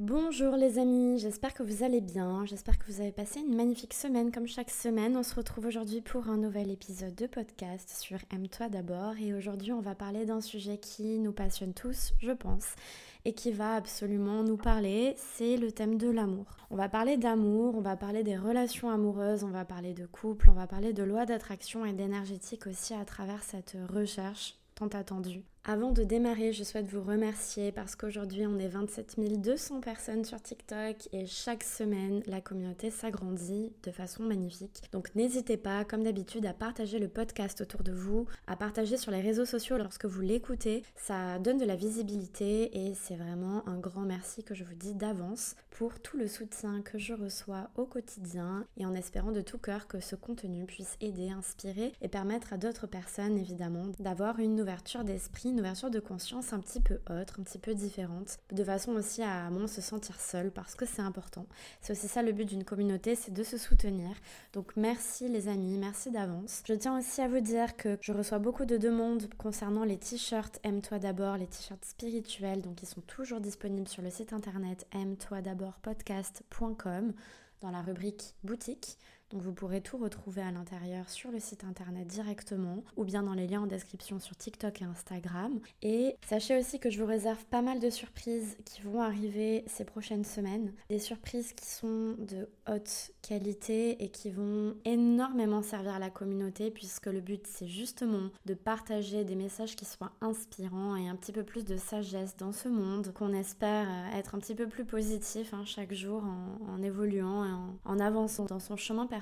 Bonjour les amis, j'espère que vous allez bien, j'espère que vous avez passé une magnifique semaine comme chaque semaine. On se retrouve aujourd'hui pour un nouvel épisode de podcast sur Aime-toi d'abord et aujourd'hui on va parler d'un sujet qui nous passionne tous, je pense, et qui va absolument nous parler, c'est le thème de l'amour. On va parler d'amour, on va parler des relations amoureuses, on va parler de couple, on va parler de loi d'attraction et d'énergétique aussi à travers cette recherche tant attendue avant de démarrer, je souhaite vous remercier parce qu'aujourd'hui on est 27 200 personnes sur TikTok et chaque semaine la communauté s'agrandit de façon magnifique. Donc n'hésitez pas, comme d'habitude, à partager le podcast autour de vous, à partager sur les réseaux sociaux lorsque vous l'écoutez. Ça donne de la visibilité et c'est vraiment un grand merci que je vous dis d'avance pour tout le soutien que je reçois au quotidien et en espérant de tout cœur que ce contenu puisse aider, inspirer et permettre à d'autres personnes évidemment d'avoir une ouverture d'esprit ouverture de conscience un petit peu autre, un petit peu différente, de façon aussi à moins se sentir seul parce que c'est important. C'est aussi ça le but d'une communauté, c'est de se soutenir. Donc merci les amis, merci d'avance. Je tiens aussi à vous dire que je reçois beaucoup de demandes concernant les t-shirts Aime-toi d'abord, les t-shirts spirituels, donc ils sont toujours disponibles sur le site internet aime-toi d'abord podcast.com dans la rubrique boutique. Donc vous pourrez tout retrouver à l'intérieur sur le site internet directement ou bien dans les liens en description sur TikTok et Instagram. Et sachez aussi que je vous réserve pas mal de surprises qui vont arriver ces prochaines semaines. Des surprises qui sont de haute qualité et qui vont énormément servir la communauté puisque le but c'est justement de partager des messages qui soient inspirants et un petit peu plus de sagesse dans ce monde qu'on espère être un petit peu plus positif hein, chaque jour en, évoluant et en, en avançant dans son chemin personnel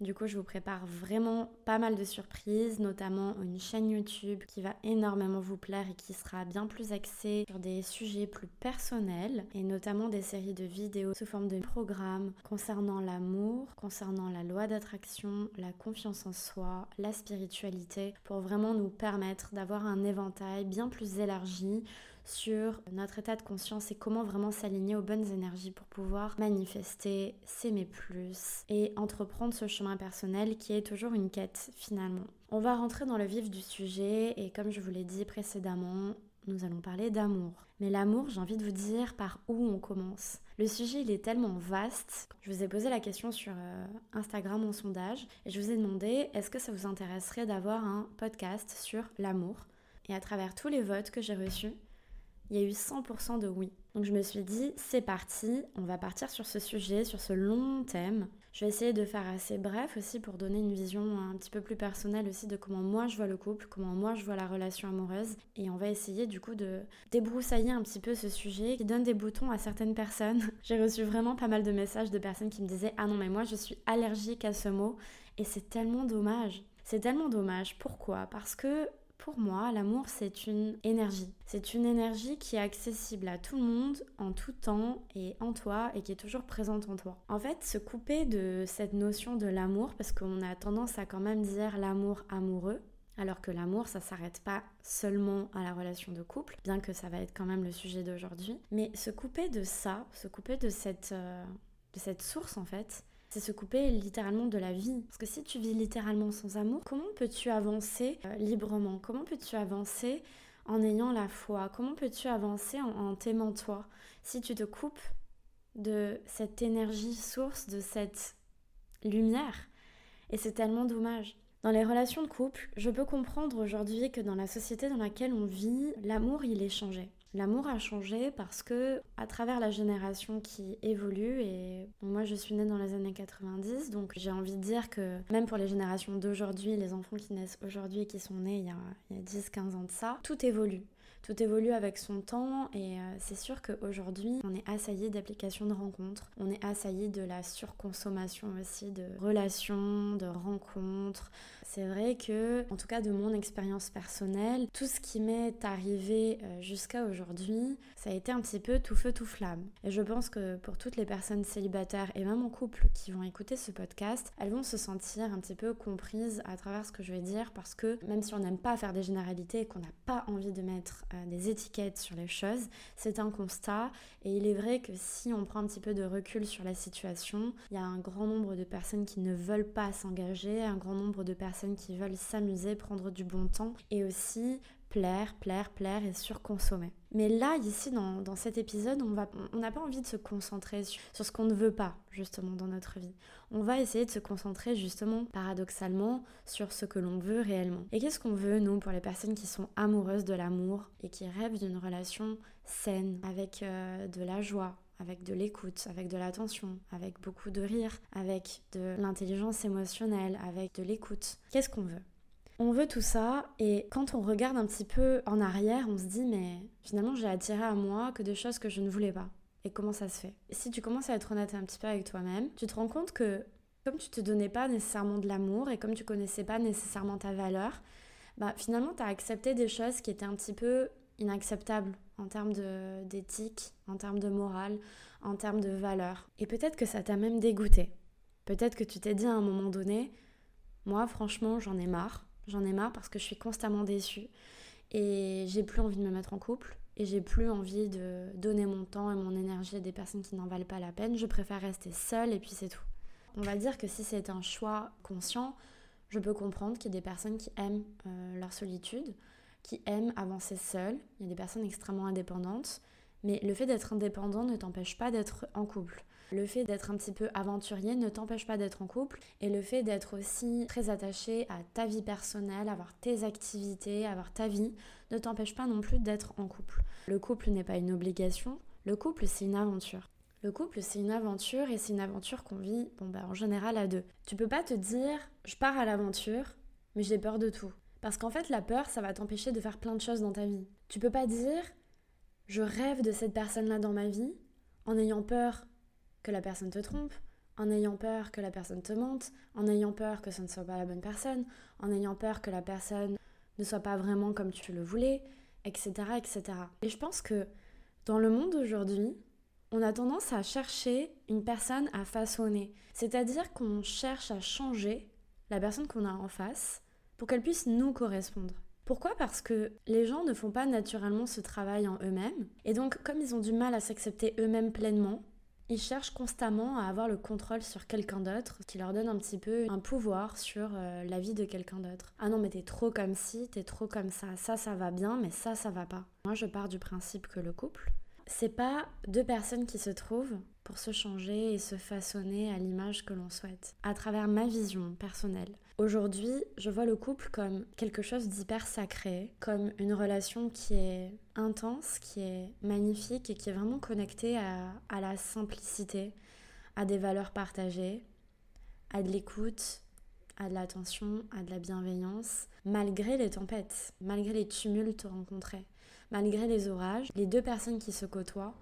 du coup, je vous prépare vraiment pas mal de surprises, notamment une chaîne YouTube qui va énormément vous plaire et qui sera bien plus axée sur des sujets plus personnels et notamment des séries de vidéos sous forme de programmes concernant l'amour, concernant la loi d'attraction, la confiance en soi, la spiritualité pour vraiment nous permettre d'avoir un éventail bien plus élargi sur notre état de conscience et comment vraiment s'aligner aux bonnes énergies pour pouvoir manifester, s'aimer plus et entreprendre ce chemin personnel qui est toujours une quête finalement. On va rentrer dans le vif du sujet et comme je vous l'ai dit précédemment, nous allons parler d'amour. Mais l'amour, j'ai envie de vous dire par où on commence? Le sujet, il est tellement vaste. Je vous ai posé la question sur euh, Instagram en sondage et je vous ai demandé est-ce que ça vous intéresserait d'avoir un podcast sur l'amour? Et à travers tous les votes que j'ai reçus, il y a eu 100% de oui. Donc je me suis dit, c'est parti, on va partir sur ce sujet, sur ce long thème. Je vais essayer de faire assez bref aussi pour donner une vision un petit peu plus personnelle aussi de comment moi je vois le couple, comment moi je vois la relation amoureuse. Et on va essayer du coup de débroussailler un petit peu ce sujet qui donne des boutons à certaines personnes. J'ai reçu vraiment pas mal de messages de personnes qui me disaient, ah non mais moi je suis allergique à ce mot. Et c'est tellement dommage. C'est tellement dommage. Pourquoi? Parce que pour moi, l'amour, c'est une énergie. C'est une énergie qui est accessible à tout le monde, en tout temps et en toi, et qui est toujours présente en toi. En fait, se couper de cette notion de l'amour, parce qu'on a tendance à quand même dire l'amour amoureux, alors que l'amour, ça s'arrête pas seulement à la relation de couple, bien que ça va être quand même le sujet d'aujourd'hui. Mais se couper de ça, se couper de cette, euh, de cette source en fait, c'est se couper littéralement de la vie. Parce que si tu vis littéralement sans amour, comment peux-tu avancer euh, librement? Comment peux-tu avancer en ayant la foi? Comment peux-tu avancer en, t'aimant toi? Si tu te coupes de cette énergie source, de cette lumière Et c'est tellement dommage. Dans les relations de couple, je peux comprendre aujourd'hui que dans la société dans laquelle on vit, l'amour il est changé. L'amour a changé parce que à travers la génération qui évolue et moi je suis née dans les années 90 donc j'ai envie de dire que même pour les générations d'aujourd'hui, les enfants qui naissent aujourd'hui et qui sont nés il y a, a 10-15 ans de ça, tout évolue. Tout évolue avec son temps et euh, c'est sûr qu'aujourd'hui on est assailli d'applications de rencontres, on est assailli de la surconsommation aussi de relations, de rencontres, c'est vrai que, en tout cas de mon expérience personnelle, tout ce qui m'est arrivé euh, jusqu'à aujourd'hui, ça a été un petit peu tout feu tout flamme. Et je pense que pour toutes les personnes célibataires et même en couple qui vont écouter ce podcast, elles vont se sentir un petit peu comprises à travers ce que je vais dire parce que même si on n'aime pas faire des généralités et qu'on n'a pas envie de mettre euh, des étiquettes sur les choses, c'est un constat et il est vrai que si on prend un petit peu de recul sur la situation, il y a un grand nombre de personnes qui ne veulent pas s'engager, un grand nombre de personnes qui veulent s'amuser, prendre du bon temps et aussi plaire, plaire, plaire et surconsommer. Mais là, ici, dans, cet épisode, on n'a on pas envie de se concentrer sur, sur ce qu'on ne veut pas, justement, dans notre vie. On va essayer de se concentrer, justement, paradoxalement, sur ce que l'on veut réellement. Et qu'est-ce qu'on veut, nous, pour les personnes qui sont amoureuses de l'amour et qui rêvent d'une relation saine, avec euh, de la joie, avec de l'écoute, avec de l'attention, avec beaucoup de rire, avec de l'intelligence émotionnelle, avec de l'écoute. Qu'est-ce qu'on veut? On veut tout ça et quand on regarde un petit peu en arrière, on se dit mais finalement j'ai attiré à moi que des choses que je ne voulais pas. Et comment ça se fait? Si tu commences à être honnête un petit peu avec toi-même, tu te rends compte que comme tu te donnais pas nécessairement de l'amour et comme tu connaissais pas nécessairement ta valeur, bah finalement tu as accepté des choses qui étaient un petit peu inacceptables en termes d'éthique, en termes de morale, en termes de valeur. Et peut-être que ça t'a même dégoûté. Peut-être que tu t'es dit à un moment donné, moi franchement j'en ai marre, J'en ai marre parce que je suis constamment déçue et j'ai plus envie de me mettre en couple et j'ai plus envie de donner mon temps et mon énergie à des personnes qui n'en valent pas la peine. Je préfère rester seule et puis c'est tout. On va dire que si c'est un choix conscient, je peux comprendre qu'il y a des personnes qui aiment euh, leur solitude, qui aiment avancer seule. Il y a des personnes extrêmement indépendantes, mais le fait d'être indépendant ne t'empêche pas d'être en couple. Le fait d'être un petit peu aventurier ne t'empêche pas d'être en couple et le fait d'être aussi très attaché à ta vie personnelle, avoir tes activités, avoir ta vie, ne t'empêche pas non plus d'être en couple. Le couple n'est pas une obligation, le couple c'est une aventure. Le couple, c'est une aventure et c'est une aventure qu'on vit bon, bah, en général à deux. Tu peux pas te dire je pars à l'aventure, mais j'ai peur de tout. Parce qu'en fait, la peur, ça va t'empêcher de faire plein de choses dans ta vie. Tu peux pas dire je rêve de cette personne-là dans ma vie en ayant peur que la personne te trompe, en ayant peur que la personne te mente, en ayant peur que ce ne soit pas la bonne personne, en ayant peur que la personne ne soit pas vraiment comme tu le voulais, etc. etc. Et je pense que dans le monde d'aujourd'hui, on a tendance à chercher une personne à façonner. C'est-à-dire qu'on cherche à changer la personne qu'on a en face pour qu'elle puisse nous correspondre. Pourquoi? Parce que les gens ne font pas naturellement ce travail en eux-mêmes. Et donc, comme ils ont du mal à s'accepter eux-mêmes pleinement, ils cherchent constamment à avoir le contrôle sur quelqu'un d'autre, qui leur donne un petit peu un pouvoir sur euh, la vie de quelqu'un d'autre. Ah non, mais t'es trop comme ci, t'es trop comme ça. Ça, ça va bien, mais ça, ça va pas. Moi, je pars du principe que le couple, c'est pas deux personnes qui se trouvent pour se changer et se façonner à l'image que l'on souhaite, à travers ma vision personnelle. Aujourd'hui, je vois le couple comme quelque chose d'hyper sacré, comme une relation qui est intense, qui est magnifique et qui est vraiment connectée à, la simplicité, à des valeurs partagées, à de l'écoute, à de l'attention, à de la bienveillance, malgré les tempêtes, malgré les tumultes rencontrés malgré les orages, les deux personnes qui se côtoient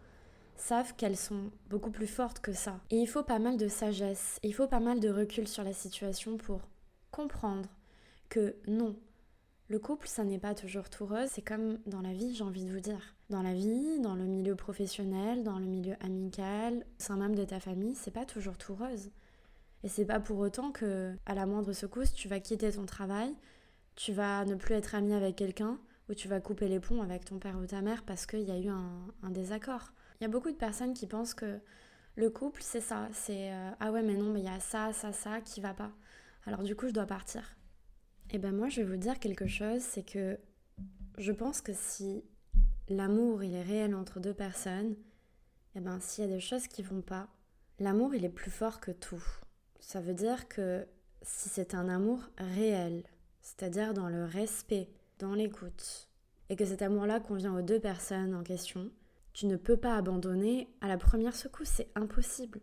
savent qu'elles sont beaucoup plus fortes que ça. Et il faut pas mal de sagesse, il faut pas mal de recul sur la situation pour comprendre que non, le couple, ça n'est pas toujours tout rose, c'est comme dans la vie, j'ai envie de vous dire. Dans la vie, dans le milieu professionnel, dans le milieu amical, au sein même de ta famille, c'est pas toujours tout rose. Et c'est pas pour autant que, à la moindre secousse, tu vas quitter ton travail, tu vas ne plus être ami avec quelqu'un, où tu vas couper les ponts avec ton père ou ta mère parce qu'il y a eu un, désaccord. Il y a beaucoup de personnes qui pensent que le couple, c'est ça. C'est euh, ah ouais, mais non, mais il y a ça, ça, ça qui va pas. Alors du coup, je dois partir. Et eh ben moi, je vais vous dire quelque chose c'est que je pense que si l'amour il est réel entre deux personnes, et eh ben s'il y a des choses qui vont pas, l'amour il est plus fort que tout. Ça veut dire que si c'est un amour réel, c'est-à-dire dans le respect, dans l'écoute, et que cet amour-là convient aux deux personnes en question, tu ne peux pas abandonner à la première secousse, c'est impossible.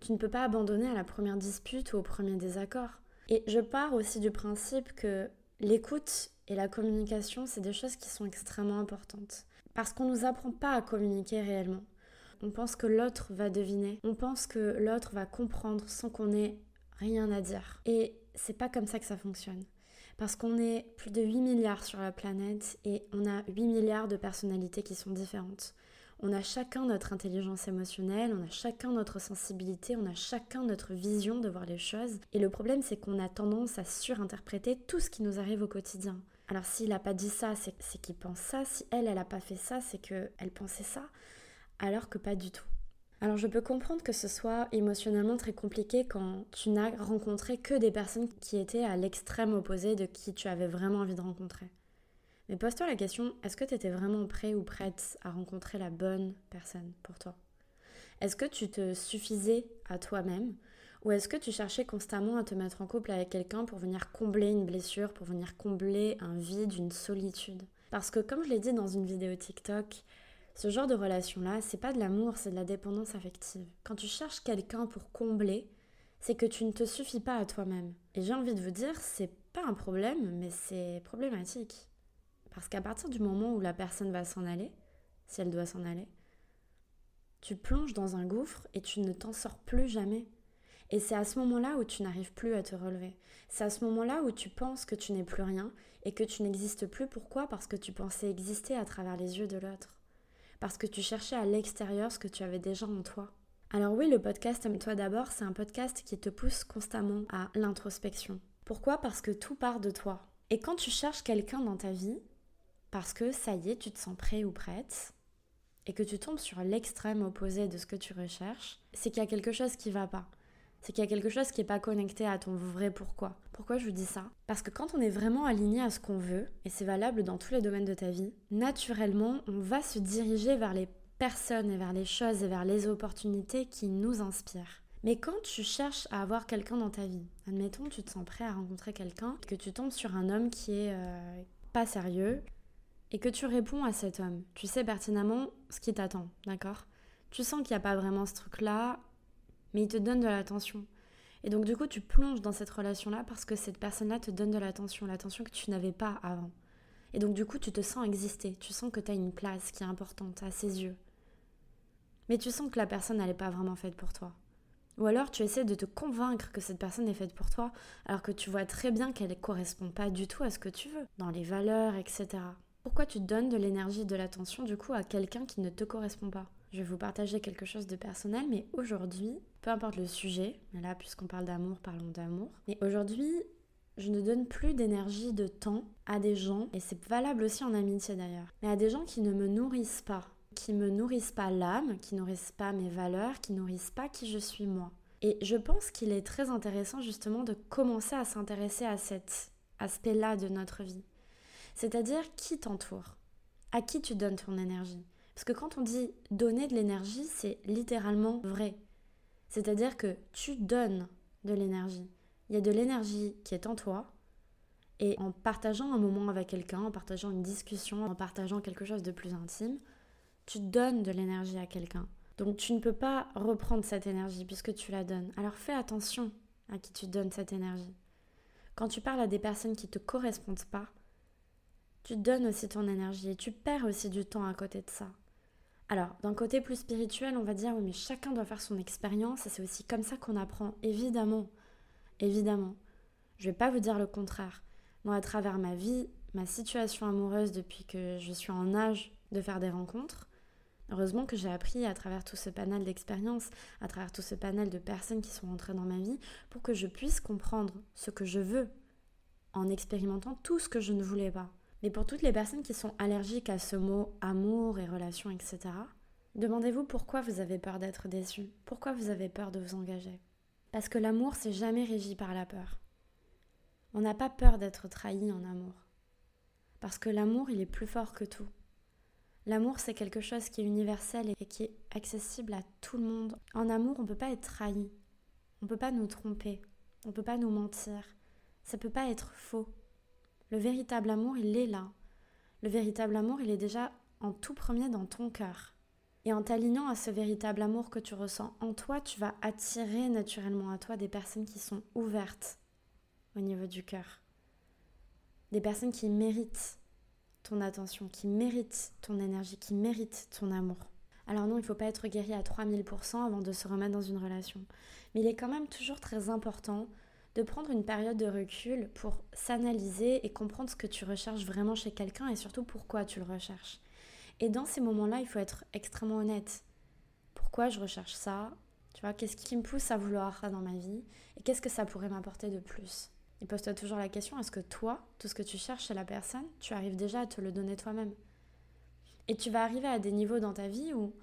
Tu ne peux pas abandonner à la première dispute ou au premier désaccord. Et je pars aussi du principe que l'écoute et la communication, c'est des choses qui sont extrêmement importantes. Parce qu'on ne nous apprend pas à communiquer réellement. On pense que l'autre va deviner, on pense que l'autre va comprendre sans qu'on ait rien à dire. Et c'est pas comme ça que ça fonctionne. Parce qu'on est plus de 8 milliards sur la planète et on a 8 milliards de personnalités qui sont différentes. On a chacun notre intelligence émotionnelle, on a chacun notre sensibilité, on a chacun notre vision de voir les choses. Et le problème, c'est qu'on a tendance à surinterpréter tout ce qui nous arrive au quotidien. Alors s'il n'a pas dit ça, c'est qu'il pense ça. Si elle, elle n'a pas fait ça, c'est qu'elle pensait ça. Alors que pas du tout. Alors je peux comprendre que ce soit émotionnellement très compliqué quand tu n'as rencontré que des personnes qui étaient à l'extrême opposé de qui tu avais vraiment envie de rencontrer. Mais pose-toi la question, est-ce que tu étais vraiment prêt ou prête à rencontrer la bonne personne pour toi? Est-ce que tu te suffisais à toi-même? Ou est-ce que tu cherchais constamment à te mettre en couple avec quelqu'un pour venir combler une blessure, pour venir combler un vide, une solitude? Parce que comme je l'ai dit dans une vidéo TikTok, ce genre de relation-là, c'est pas de l'amour, c'est de la dépendance affective. Quand tu cherches quelqu'un pour combler, c'est que tu ne te suffis pas à toi-même. Et j'ai envie de vous dire, c'est pas un problème, mais c'est problématique. Parce qu'à partir du moment où la personne va s'en aller, si elle doit s'en aller, tu plonges dans un gouffre et tu ne t'en sors plus jamais. Et c'est à ce moment-là où tu n'arrives plus à te relever. C'est à ce moment-là où tu penses que tu n'es plus rien et que tu n'existes plus. Pourquoi? Parce que tu pensais exister à travers les yeux de l'autre. Parce que tu cherchais à l'extérieur ce que tu avais déjà en toi. Alors oui, le podcast Aime-toi d'abord, c'est un podcast qui te pousse constamment à l'introspection. Pourquoi? Parce que tout part de toi. Et quand tu cherches quelqu'un dans ta vie, parce que ça y est, tu te sens prêt ou prête, et que tu tombes sur l'extrême opposé de ce que tu recherches, c'est qu'il y a quelque chose qui va pas c'est qu'il y a quelque chose qui n'est pas connecté à ton vrai pourquoi. Pourquoi je vous dis ça? Parce que quand on est vraiment aligné à ce qu'on veut, et c'est valable dans tous les domaines de ta vie, naturellement, on va se diriger vers les personnes et vers les choses et vers les opportunités qui nous inspirent. Mais quand tu cherches à avoir quelqu'un dans ta vie, admettons, tu te sens prêt à rencontrer quelqu'un, que tu tombes sur un homme qui est euh, pas sérieux, et que tu réponds à cet homme, tu sais pertinemment ce qui t'attend, d'accord? Tu sens qu'il n'y a pas vraiment ce truc-là, mais il te donne de l'attention. Et donc du coup, tu plonges dans cette relation-là parce que cette personne-là te donne de l'attention, l'attention que tu n'avais pas avant. Et donc du coup, tu te sens exister, tu sens que tu as une place qui est importante à ses yeux. Mais tu sens que la personne, n'est pas vraiment faite pour toi. Ou alors tu essaies de te convaincre que cette personne est faite pour toi, alors que tu vois très bien qu'elle ne correspond pas du tout à ce que tu veux, dans les valeurs, etc. Pourquoi tu donnes de l'énergie, de l'attention du coup à quelqu'un qui ne te correspond pas? Je vais vous partager quelque chose de personnel, mais aujourd'hui, peu importe le sujet, mais là, puisqu'on parle d'amour, parlons d'amour. Mais aujourd'hui, je ne donne plus d'énergie, de temps à des gens, et c'est valable aussi en amitié d'ailleurs, mais à des gens qui ne me nourrissent pas, qui me nourrissent pas l'âme, qui nourrissent pas mes valeurs, qui nourrissent pas qui je suis moi. Et je pense qu'il est très intéressant justement de commencer à s'intéresser à cet aspect-là de notre vie. C'est-à-dire qui t'entoure, à qui tu donnes ton énergie, parce que quand on dit donner de l'énergie, c'est littéralement vrai. C'est-à-dire que tu donnes de l'énergie. Il y a de l'énergie qui est en toi. Et en partageant un moment avec quelqu'un, en partageant une discussion, en partageant quelque chose de plus intime, tu donnes de l'énergie à quelqu'un. Donc tu ne peux pas reprendre cette énergie puisque tu la donnes. Alors fais attention à qui tu donnes cette énergie. Quand tu parles à des personnes qui ne te correspondent pas, tu donnes aussi ton énergie et tu perds aussi du temps à côté de ça. Alors, d'un côté plus spirituel, on va dire, oui, mais chacun doit faire son expérience et c'est aussi comme ça qu'on apprend, évidemment. Évidemment. Je vais pas vous dire le contraire. Moi, à travers ma vie, ma situation amoureuse depuis que je suis en âge de faire des rencontres, heureusement que j'ai appris à travers tout ce panel d'expériences, à travers tout ce panel de personnes qui sont entrées dans ma vie, pour que je puisse comprendre ce que je veux en expérimentant tout ce que je ne voulais pas. Mais pour toutes les personnes qui sont allergiques à ce mot amour et relation, etc., demandez-vous pourquoi vous avez peur d'être déçu, pourquoi vous avez peur de vous engager. Parce que l'amour, c'est jamais régi par la peur. On n'a pas peur d'être trahi en amour. Parce que l'amour, il est plus fort que tout. L'amour, c'est quelque chose qui est universel et qui est accessible à tout le monde. En amour, on ne peut pas être trahi. On ne peut pas nous tromper. On ne peut pas nous mentir. Ça ne peut pas être faux. Le véritable amour, il est là. Le véritable amour, il est déjà en tout premier dans ton cœur. Et en t'alignant à ce véritable amour que tu ressens en toi, tu vas attirer naturellement à toi des personnes qui sont ouvertes au niveau du cœur. Des personnes qui méritent ton attention, qui méritent ton énergie, qui méritent ton amour. Alors non, il ne faut pas être guéri à 3000% avant de se remettre dans une relation. Mais il est quand même toujours très important de prendre une période de recul pour s'analyser et comprendre ce que tu recherches vraiment chez quelqu'un et surtout pourquoi tu le recherches. Et dans ces moments-là, il faut être extrêmement honnête. Pourquoi je recherche ça? Tu vois, qu'est-ce qui me pousse à vouloir ça dans ma vie? Et qu'est-ce que ça pourrait m'apporter de plus? Et pose-toi toujours la question, est-ce que toi, tout ce que tu cherches chez la personne, tu arrives déjà à te le donner toi-même? Et tu vas arriver à des niveaux dans ta vie où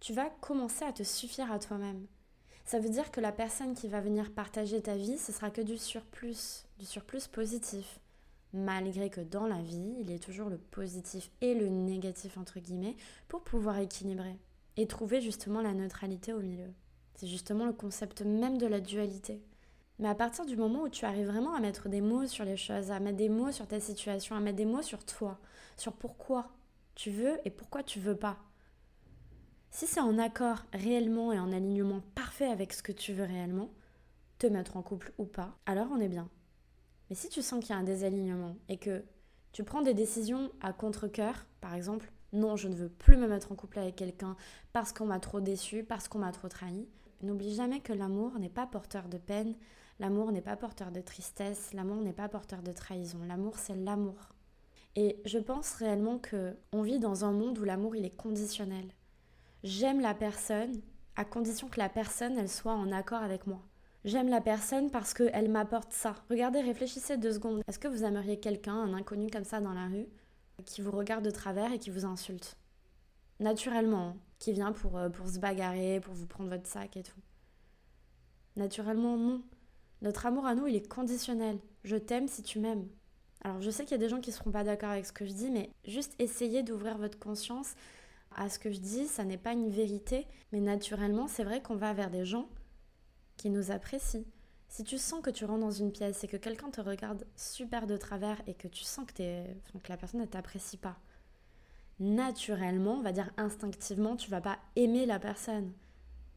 tu vas commencer à te suffire à toi-même ça veut dire que la personne qui va venir partager ta vie, ce sera que du surplus, du surplus positif, malgré que dans la vie, il y ait toujours le positif et le négatif, entre guillemets, pour pouvoir équilibrer et trouver justement la neutralité au milieu. C'est justement le concept même de la dualité. Mais à partir du moment où tu arrives vraiment à mettre des mots sur les choses, à mettre des mots sur ta situation, à mettre des mots sur toi, sur pourquoi tu veux et pourquoi tu veux pas. Si c'est en accord réellement et en alignement parfait avec ce que tu veux réellement, te mettre en couple ou pas, alors on est bien. Mais si tu sens qu'il y a un désalignement et que tu prends des décisions à contre-coeur, par exemple, non, je ne veux plus me mettre en couple avec quelqu'un parce qu'on m'a trop déçu, parce qu'on m'a trop trahi, n'oublie jamais que l'amour n'est pas porteur de peine, l'amour n'est pas porteur de tristesse, l'amour n'est pas porteur de trahison. L'amour, c'est l'amour. Et je pense réellement que on vit dans un monde où l'amour il est conditionnel. J'aime la personne à condition que la personne elle soit en accord avec moi. J'aime la personne parce qu'elle m'apporte ça. Regardez, réfléchissez deux secondes. Est-ce que vous aimeriez quelqu'un, un inconnu comme ça dans la rue, qui vous regarde de travers et qui vous insulte? Naturellement, hein, qui vient pour, euh, pour se bagarrer, pour vous prendre votre sac et tout. Naturellement, non. Notre amour à nous, il est conditionnel. Je t'aime si tu m'aimes. Alors je sais qu'il y a des gens qui ne seront pas d'accord avec ce que je dis, mais juste essayez d'ouvrir votre conscience à ce que je dis. Ça n'est pas une vérité, mais naturellement, c'est vrai qu'on va vers des gens qui nous apprécient. Si tu sens que tu rentres dans une pièce et que quelqu'un te regarde super de travers et que tu sens que, la personne ne t'apprécie pas, naturellement, on va dire instinctivement, tu vas pas aimer la personne.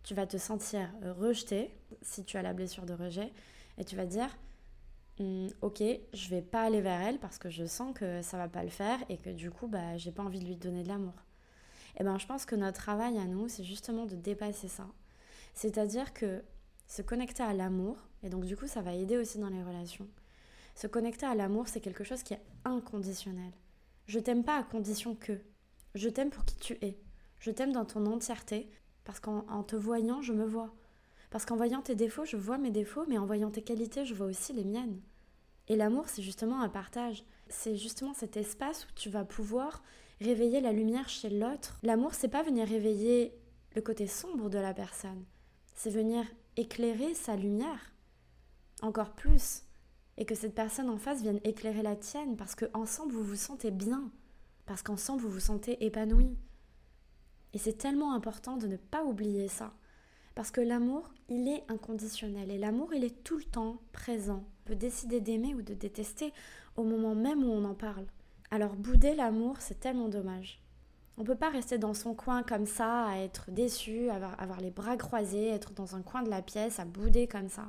Tu vas te sentir rejeté si tu as la blessure de rejet et tu vas dire hmm, ok, je vais pas aller vers elle parce que je sens que ça va pas le faire et que du coup, bah, j'ai pas envie de lui donner de l'amour. Et eh ben, je pense que notre travail à nous, c'est justement de dépasser ça. C'est-à-dire que se connecter à l'amour, et donc du coup ça va aider aussi dans les relations. Se connecter à l'amour, c'est quelque chose qui est inconditionnel. Je t'aime pas à condition que. Je t'aime pour qui tu es. Je t'aime dans ton entièreté, parce qu'en te voyant, je me vois. Parce qu'en voyant tes défauts, je vois mes défauts, mais en voyant tes qualités, je vois aussi les miennes. Et l'amour, c'est justement un partage. C'est justement cet espace où tu vas pouvoir réveiller la lumière chez l'autre. L'amour, c'est pas venir réveiller le côté sombre de la personne. C'est venir éclairer sa lumière encore plus et que cette personne en face vienne éclairer la tienne parce que ensemble vous vous sentez bien, parce qu'ensemble vous vous sentez épanoui. Et c'est tellement important de ne pas oublier ça. Parce que l'amour, il est inconditionnel et l'amour, il est tout le temps présent. On peut décider d'aimer ou de détester au moment même où on en parle. Alors bouder l'amour, c'est tellement dommage. On peut pas rester dans son coin comme ça, à être déçu, avoir, avoir les bras croisés, être dans un coin de la pièce, à bouder comme ça.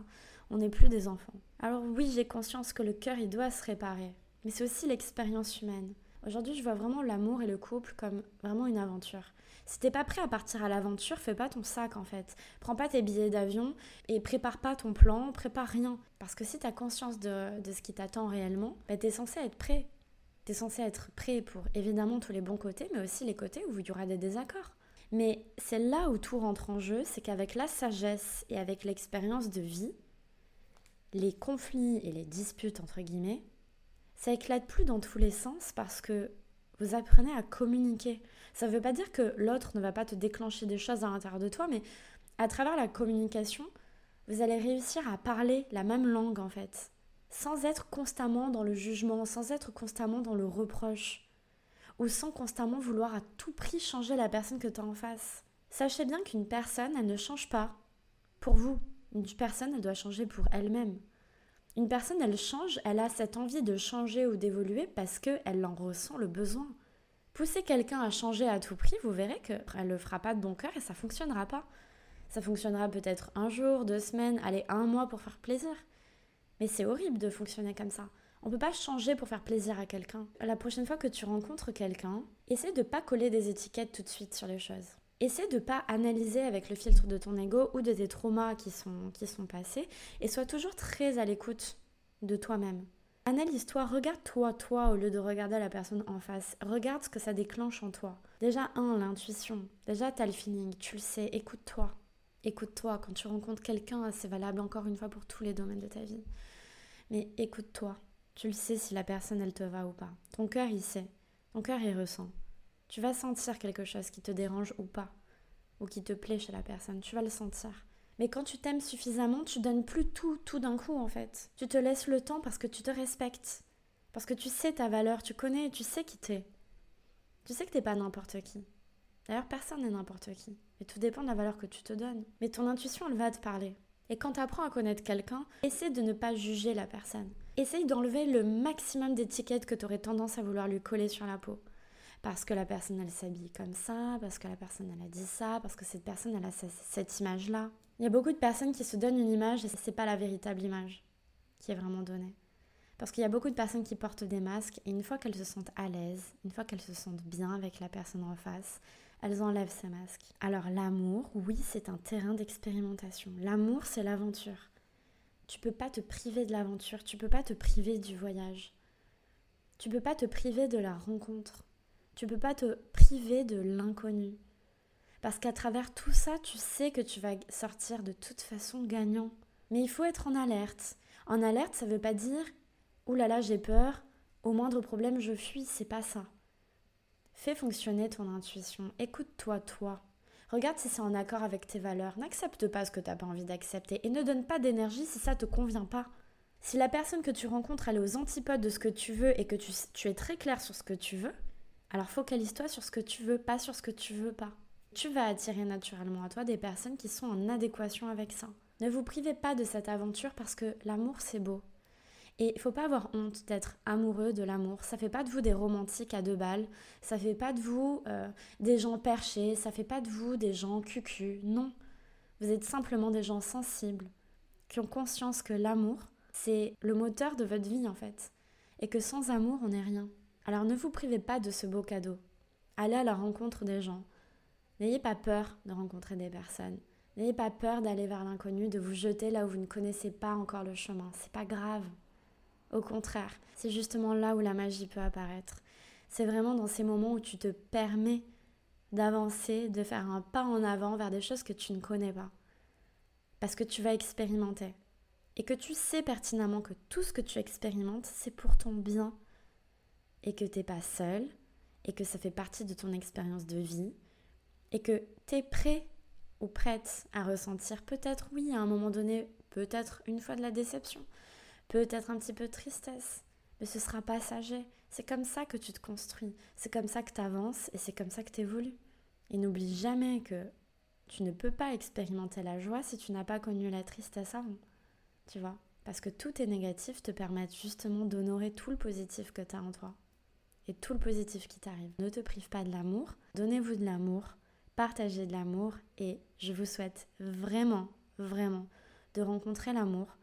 On n'est plus des enfants. Alors oui, j'ai conscience que le cœur, il doit se réparer. Mais c'est aussi l'expérience humaine. Aujourd'hui, je vois vraiment l'amour et le couple comme vraiment une aventure. Si t'es pas prêt à partir à l'aventure, fais pas ton sac en fait. Prends pas tes billets d'avion et prépare pas ton plan, prépare rien. Parce que si t'as conscience de, ce qui t'attend réellement, bah, t'es censé être prêt. T'es censé être prêt pour évidemment tous les bons côtés, mais aussi les côtés où il y aura des désaccords. Mais c'est là où tout rentre en jeu, c'est qu'avec la sagesse et avec l'expérience de vie, les conflits et les disputes, entre guillemets, ça éclate plus dans tous les sens parce que vous apprenez à communiquer. Ça ne veut pas dire que l'autre ne va pas te déclencher des choses à l'intérieur de toi, mais à travers la communication, vous allez réussir à parler la même langue en fait, sans être constamment dans le jugement, sans être constamment dans le reproche, ou sans constamment vouloir à tout prix changer la personne que tu as en face. Sachez bien qu'une personne, elle ne change pas pour vous. Une personne, elle doit changer pour elle-même. Une personne, elle change, elle a cette envie de changer ou d'évoluer parce qu'elle en ressent le besoin. Pousser quelqu'un à changer à tout prix, vous verrez qu'elle ne le fera pas de bon cœur et ça fonctionnera pas. Ça fonctionnera peut-être un jour, deux semaines, allez, un mois pour faire plaisir. Mais c'est horrible de fonctionner comme ça. On peut pas changer pour faire plaisir à quelqu'un. La prochaine fois que tu rencontres quelqu'un, essaie de pas coller des étiquettes tout de suite sur les choses. Essaie de pas analyser avec le filtre de ton ego ou de tes traumas qui sont, qui sont passés et sois toujours très à l'écoute de toi-même. Analyse-toi, regarde-toi, toi, au lieu de regarder la personne en face. Regarde ce que ça déclenche en toi. Déjà, un, l'intuition. Déjà, tu as le feeling, tu le sais, écoute-toi. Écoute-toi. Quand tu rencontres quelqu'un, c'est valable encore une fois pour tous les domaines de ta vie. Mais écoute-toi. Tu le sais si la personne, elle te va ou pas. Ton cœur, il sait. Ton cœur, il ressent. Tu vas sentir quelque chose qui te dérange ou pas, ou qui te plaît chez la personne, tu vas le sentir. Mais quand tu t'aimes suffisamment, tu donnes plus tout, tout d'un coup en fait. Tu te laisses le temps parce que tu te respectes, Parce que tu sais ta valeur, tu connais, tu sais qui t'es. Tu sais que t'es pas n'importe qui. D'ailleurs, personne n'est n'importe qui. Et tout dépend de la valeur que tu te donnes. Mais ton intuition, elle va te parler. Et quand tu apprends à connaître quelqu'un, essaie de ne pas juger la personne. Essaye d'enlever le maximum d'étiquettes que tu aurais tendance à vouloir lui coller sur la peau. Parce que la personne, elle s'habille comme ça, parce que la personne, elle a dit ça, parce que cette personne, elle a cette image-là. Il y a beaucoup de personnes qui se donnent une image et c'est pas la véritable image qui est vraiment donnée. Parce qu'il y a beaucoup de personnes qui portent des masques et une fois qu'elles se sentent à l'aise, une fois qu'elles se sentent bien avec la personne en face, elles enlèvent ces masques. Alors l'amour, oui, c'est un terrain d'expérimentation. L'amour, c'est l'aventure. Tu peux pas te priver de l'aventure, tu peux pas te priver du voyage. Tu peux pas te priver de la rencontre. Tu peux pas te priver de l'inconnu. Parce qu'à travers tout ça, tu sais que tu vas sortir de toute façon gagnant. Mais il faut être en alerte. En alerte, ça veut pas dire Ouh là là, j'ai peur, au moindre problème, je fuis, c'est pas ça. Fais fonctionner ton intuition, écoute-toi toi. Regarde si c'est en accord avec tes valeurs, n'accepte pas ce que tu n'as pas envie d'accepter et ne donne pas d'énergie si ça te convient pas. Si la personne que tu rencontres est aux antipodes de ce que tu veux et que tu, tu es très clair sur ce que tu veux, alors focalise-toi sur ce que tu veux, pas sur ce que tu veux pas. Tu vas attirer naturellement à toi des personnes qui sont en adéquation avec ça. Ne vous privez pas de cette aventure parce que l'amour c'est beau. Et il faut pas avoir honte d'être amoureux de l'amour. Ça fait pas de vous des romantiques à deux balles. Ça fait pas de vous euh, des gens perchés. Ça fait pas de vous des gens cucus. Non. Vous êtes simplement des gens sensibles qui ont conscience que l'amour, c'est le moteur de votre vie en fait. Et que sans amour, on n'est rien. Alors ne vous privez pas de ce beau cadeau. Allez à la rencontre des gens. N'ayez pas peur de rencontrer des personnes. N'ayez pas peur d'aller vers l'inconnu, de vous jeter là où vous ne connaissez pas encore le chemin. C'est pas grave. Au contraire, c'est justement là où la magie peut apparaître. C'est vraiment dans ces moments où tu te permets d'avancer, de faire un pas en avant vers des choses que tu ne connais pas. Parce que tu vas expérimenter. Et que tu sais pertinemment que tout ce que tu expérimentes, c'est pour ton bien. Et que tu n'es pas seul. Et que ça fait partie de ton expérience de vie. Et que tu es prêt ou prête à ressentir peut-être, oui, à un moment donné, peut-être une fois de la déception peut-être un petit peu de tristesse, mais ce sera passager. C'est comme ça que tu te construis, c'est comme ça que tu avances et c'est comme ça que tu évolues. Et n'oublie jamais que tu ne peux pas expérimenter la joie si tu n'as pas connu la tristesse avant. Tu vois Parce que tout est négatif te permet justement d'honorer tout le positif que tu as en toi. Et tout le positif qui t'arrive. Ne te prive pas de l'amour, donnez-vous de l'amour, partagez de l'amour et je vous souhaite vraiment, vraiment de rencontrer l'amour.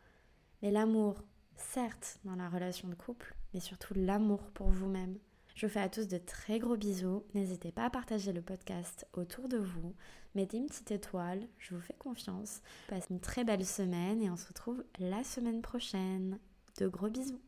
Mais l'amour certes dans la relation de couple, mais surtout l'amour pour vous-même. Je vous fais à tous de très gros bisous. N'hésitez pas à partager le podcast autour de vous. Mettez une petite étoile, je vous fais confiance. Passez une très belle semaine et on se retrouve la semaine prochaine. De gros bisous.